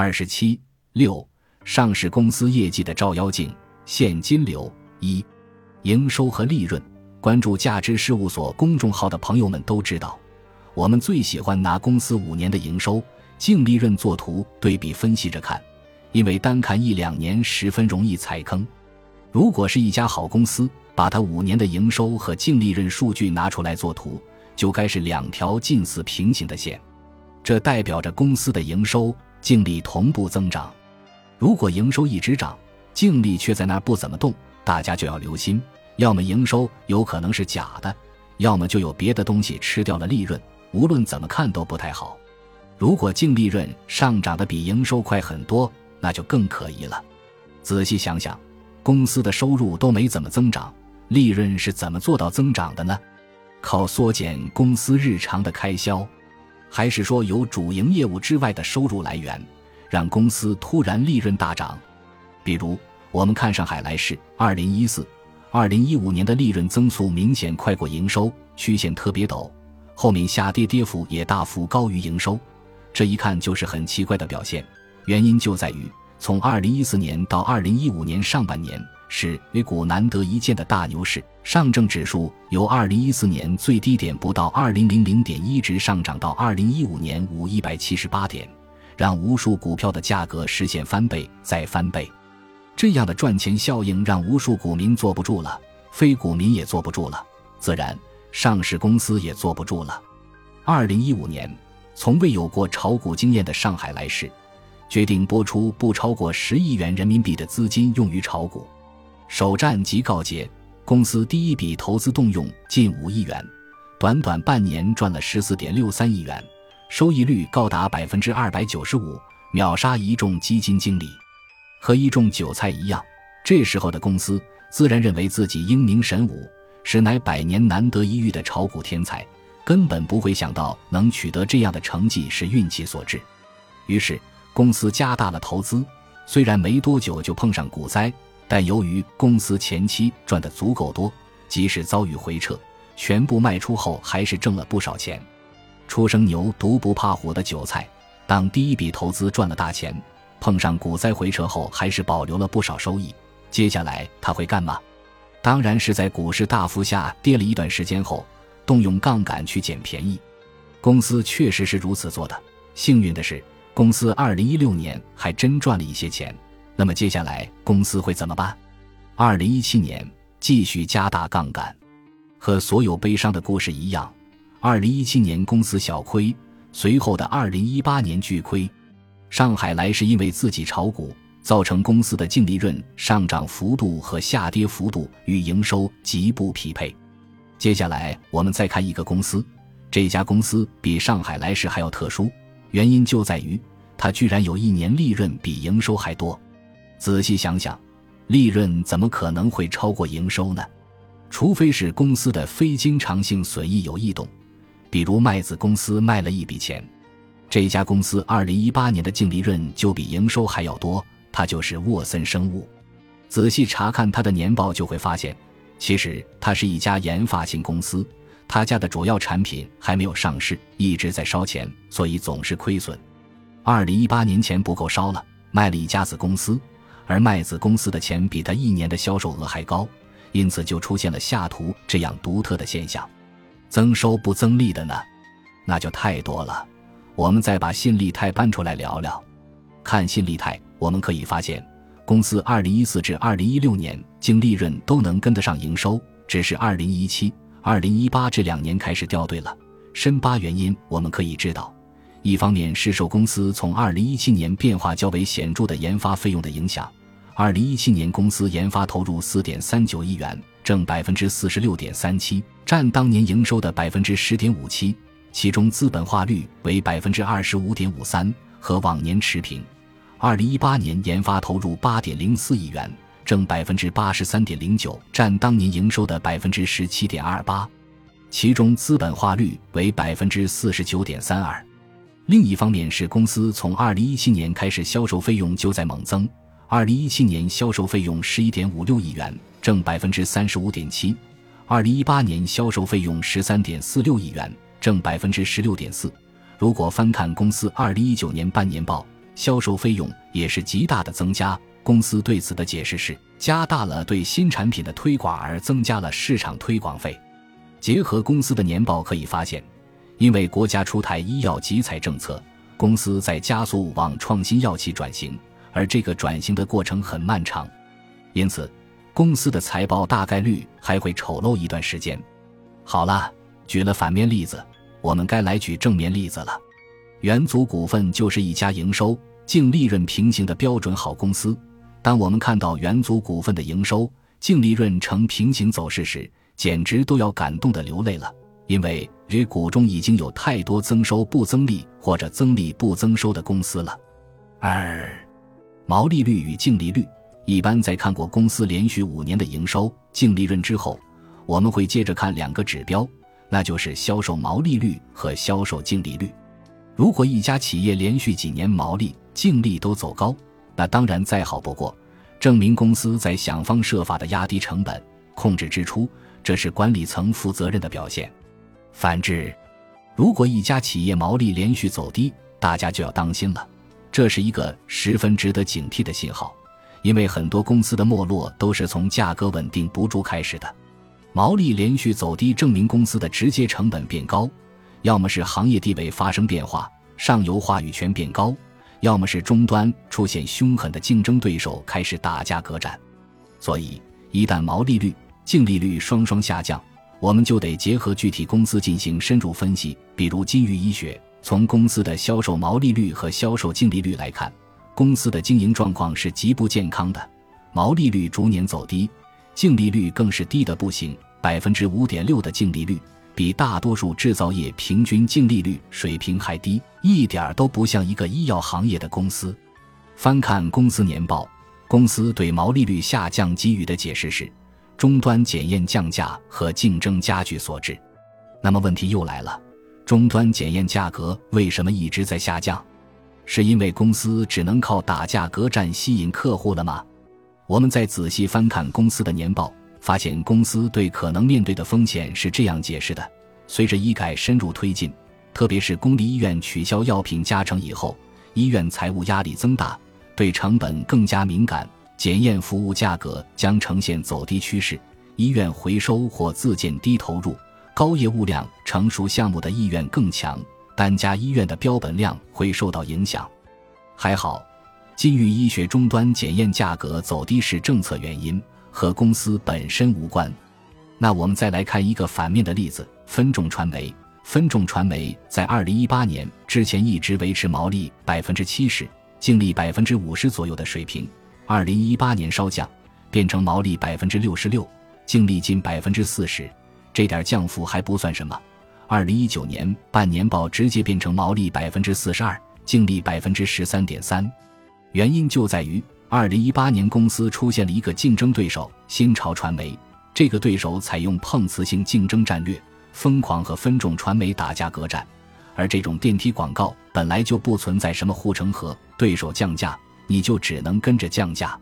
二十七六，上市公司业绩的照妖镜，现金流一，营收和利润。关注价值事务所公众号的朋友们都知道，我们最喜欢拿公司五年的营收、净利润做图对比分析着看，因为单看一两年十分容易踩坑。如果是一家好公司，把它五年的营收和净利润数据拿出来做图，就该是两条近似平行的线，这代表着公司的营收、净利同步增长。如果营收一直涨，净利却在那儿不怎么动，大家就要留心。要么营收有可能是假的，要么就有别的东西吃掉了利润。无论怎么看都不太好。如果净利润上涨的比营收快很多，那就更可疑了。仔细想想，公司的收入都没怎么增长，利润是怎么做到增长的呢？靠缩减公司日常的开销，还是说有主营业务之外的收入来源，让公司突然利润大涨？比如，我们看上海来世，二零一四。二零一五年的利润增速明显快过营收，曲线特别陡，后面下跌跌幅也大幅高于营收，这一看就是很奇怪的表现。原因就在于，从二零一四年到二零一五年上半年是 A 股难得一见的大牛市，上证指数由二零一四年最低点不到二零零零点一直上涨到二零一五年五一百七十八点，让无数股票的价格实现翻倍再翻倍。这样的赚钱效应让无数股民坐不住了，非股民也坐不住了，自然上市公司也坐不住了。二零一五年，从未有过炒股经验的上海来世，决定拨出不超过十亿元人民币的资金用于炒股。首战即告捷，公司第一笔投资动用近五亿元，短短半年赚了十四点六三亿元，收益率高达百分之二百九十五，秒杀一众基金经理。和一众韭菜一样，这时候的公司自然认为自己英明神武，实乃百年难得一遇的炒股天才，根本不会想到能取得这样的成绩是运气所致。于是，公司加大了投资，虽然没多久就碰上股灾，但由于公司前期赚得足够多，即使遭遇回撤，全部卖出后还是挣了不少钱。初生牛犊不怕虎的韭菜，当第一笔投资赚了大钱。碰上股灾回撤后，还是保留了不少收益。接下来他会干嘛？当然是在股市大幅下跌了一段时间后，动用杠杆去捡便宜。公司确实是如此做的。幸运的是，公司二零一六年还真赚了一些钱。那么接下来公司会怎么办？二零一七年继续加大杠杆。和所有悲伤的故事一样，二零一七年公司小亏，随后的二零一八年巨亏。上海来是因为自己炒股，造成公司的净利润上涨幅度和下跌幅度与营收极不匹配。接下来我们再看一个公司，这家公司比上海来时还要特殊，原因就在于它居然有一年利润比营收还多。仔细想想，利润怎么可能会超过营收呢？除非是公司的非经常性损益有异动，比如麦子公司卖了一笔钱。这家公司二零一八年的净利润就比营收还要多，它就是沃森生物。仔细查看它的年报，就会发现，其实它是一家研发型公司，他家的主要产品还没有上市，一直在烧钱，所以总是亏损。二零一八年钱不够烧了，卖了一家子公司，而麦子公司的钱比他一年的销售额还高，因此就出现了下图这样独特的现象。增收不增利的呢，那就太多了。我们再把信利泰搬出来聊聊。看信利泰，我们可以发现，公司二零一四至二零一六年净利润都能跟得上营收，只是二零一七、二零一八这两年开始掉队了。深扒原因，我们可以知道，一方面是受公司从二零一七年变化较为显著的研发费用的影响。二零一七年公司研发投入四点三九亿元，挣百分之四十六点三七，占当年营收的百分之十点五七。其中资本化率为百分之二十五点五三，和往年持平。二零一八年研发投入八点零四亿元，挣百分之八十三点零九，占当年营收的百分之十七点二八。其中资本化率为百分之四十九点三二。另一方面是公司从二零一七年开始销售费用就在猛增，二零一七年销售费用十一点五六亿元，挣百分之三十五点七。二零一八年销售费用十三点四六亿元。挣百分之十六点四。如果翻看公司二零一九年半年报，销售费用也是极大的增加。公司对此的解释是，加大了对新产品的推广而增加了市场推广费。结合公司的年报可以发现，因为国家出台医药集采政策，公司在加速往创新药企转型，而这个转型的过程很漫长，因此公司的财报大概率还会丑陋一段时间。好了，举了反面例子，我们该来举正面例子了。元祖股份就是一家营收、净利润平行的标准好公司。当我们看到元祖股份的营收、净利润呈平行走势时，简直都要感动的流泪了。因为这股中已经有太多增收不增利或者增利不增收的公司了。二、毛利率与净利率，一般在看过公司连续五年的营收、净利润之后，我们会接着看两个指标，那就是销售毛利率和销售净利率。如果一家企业连续几年毛利、净利都走高，那当然再好不过，证明公司在想方设法的压低成本、控制支出，这是管理层负责任的表现。反之，如果一家企业毛利连续走低，大家就要当心了，这是一个十分值得警惕的信号，因为很多公司的没落都是从价格稳定不住开始的。毛利连续走低，证明公司的直接成本变高，要么是行业地位发生变化，上游话语权变高。要么是终端出现凶狠的竞争对手开始打价格战，所以一旦毛利率、净利率双双下降，我们就得结合具体公司进行深入分析。比如金域医学，从公司的销售毛利率和销售净利率来看，公司的经营状况是极不健康的，毛利率逐年走低，净利率更是低的不行，百分之五点六的净利率。比大多数制造业平均净利率水平还低，一点都不像一个医药行业的公司。翻看公司年报，公司对毛利率下降给予的解释是终端检验降价和竞争加剧所致。那么问题又来了，终端检验价格为什么一直在下降？是因为公司只能靠打价格战吸引客户了吗？我们再仔细翻看公司的年报。发现公司对可能面对的风险是这样解释的：随着医改深入推进，特别是公立医院取消药品加成以后，医院财务压力增大，对成本更加敏感，检验服务价格将呈现走低趋势。医院回收或自建低投入、高业务量成熟项目的意愿更强，单家医院的标本量会受到影响。还好，金域医学终端检验价格走低是政策原因。和公司本身无关。那我们再来看一个反面的例子：分众传媒。分众传媒在二零一八年之前一直维持毛利百分之七十、净利百分之五十左右的水平。二零一八年稍降，变成毛利百分之六十六，净利近百分之四十。这点降幅还不算什么。二零一九年半年报直接变成毛利百分之四十二，净利百分之十三点三。原因就在于。二零一八年，公司出现了一个竞争对手新潮传媒。这个对手采用碰瓷性竞争战略，疯狂和分众传媒打价格战。而这种电梯广告本来就不存在什么护城河，对手降价，你就只能跟着降价。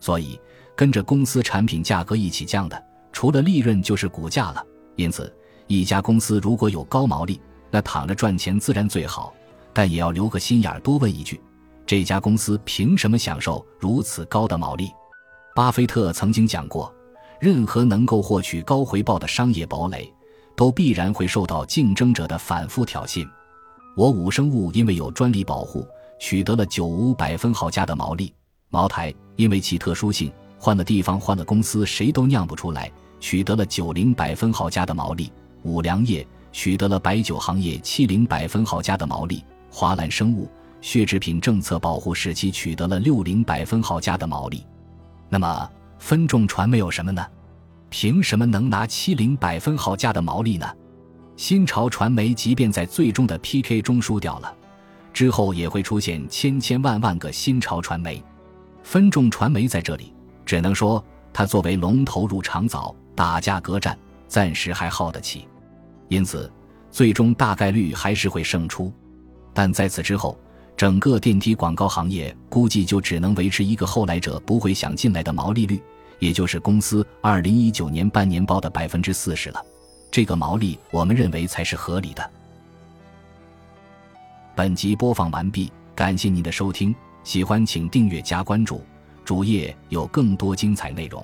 所以，跟着公司产品价格一起降的，除了利润就是股价了。因此，一家公司如果有高毛利，那躺着赚钱自然最好，但也要留个心眼儿，多问一句。这家公司凭什么享受如此高的毛利？巴菲特曾经讲过，任何能够获取高回报的商业堡垒，都必然会受到竞争者的反复挑衅。我五生物因为有专利保护，取得了九五百分号加的毛利；茅台因为其特殊性，换了地方换了公司谁都酿不出来，取得了九零百分号加的毛利；五粮液取得了白酒行业七零百分号加的毛利；华兰生物。血制品政策保护使其取得了六零百分号加的毛利，那么分众传媒有什么呢？凭什么能拿七零百分号加的毛利呢？新潮传媒即便在最终的 PK 中输掉了，之后也会出现千千万万个新潮传媒。分众传媒在这里只能说，它作为龙头入场早，打价格战暂时还耗得起，因此最终大概率还是会胜出，但在此之后。整个电梯广告行业估计就只能维持一个后来者不会想进来的毛利率，也就是公司二零一九年半年报的百分之四十了。这个毛利，我们认为才是合理的。本集播放完毕。感谢您的收听，喜欢请订阅加关注，主页有更多精彩内容。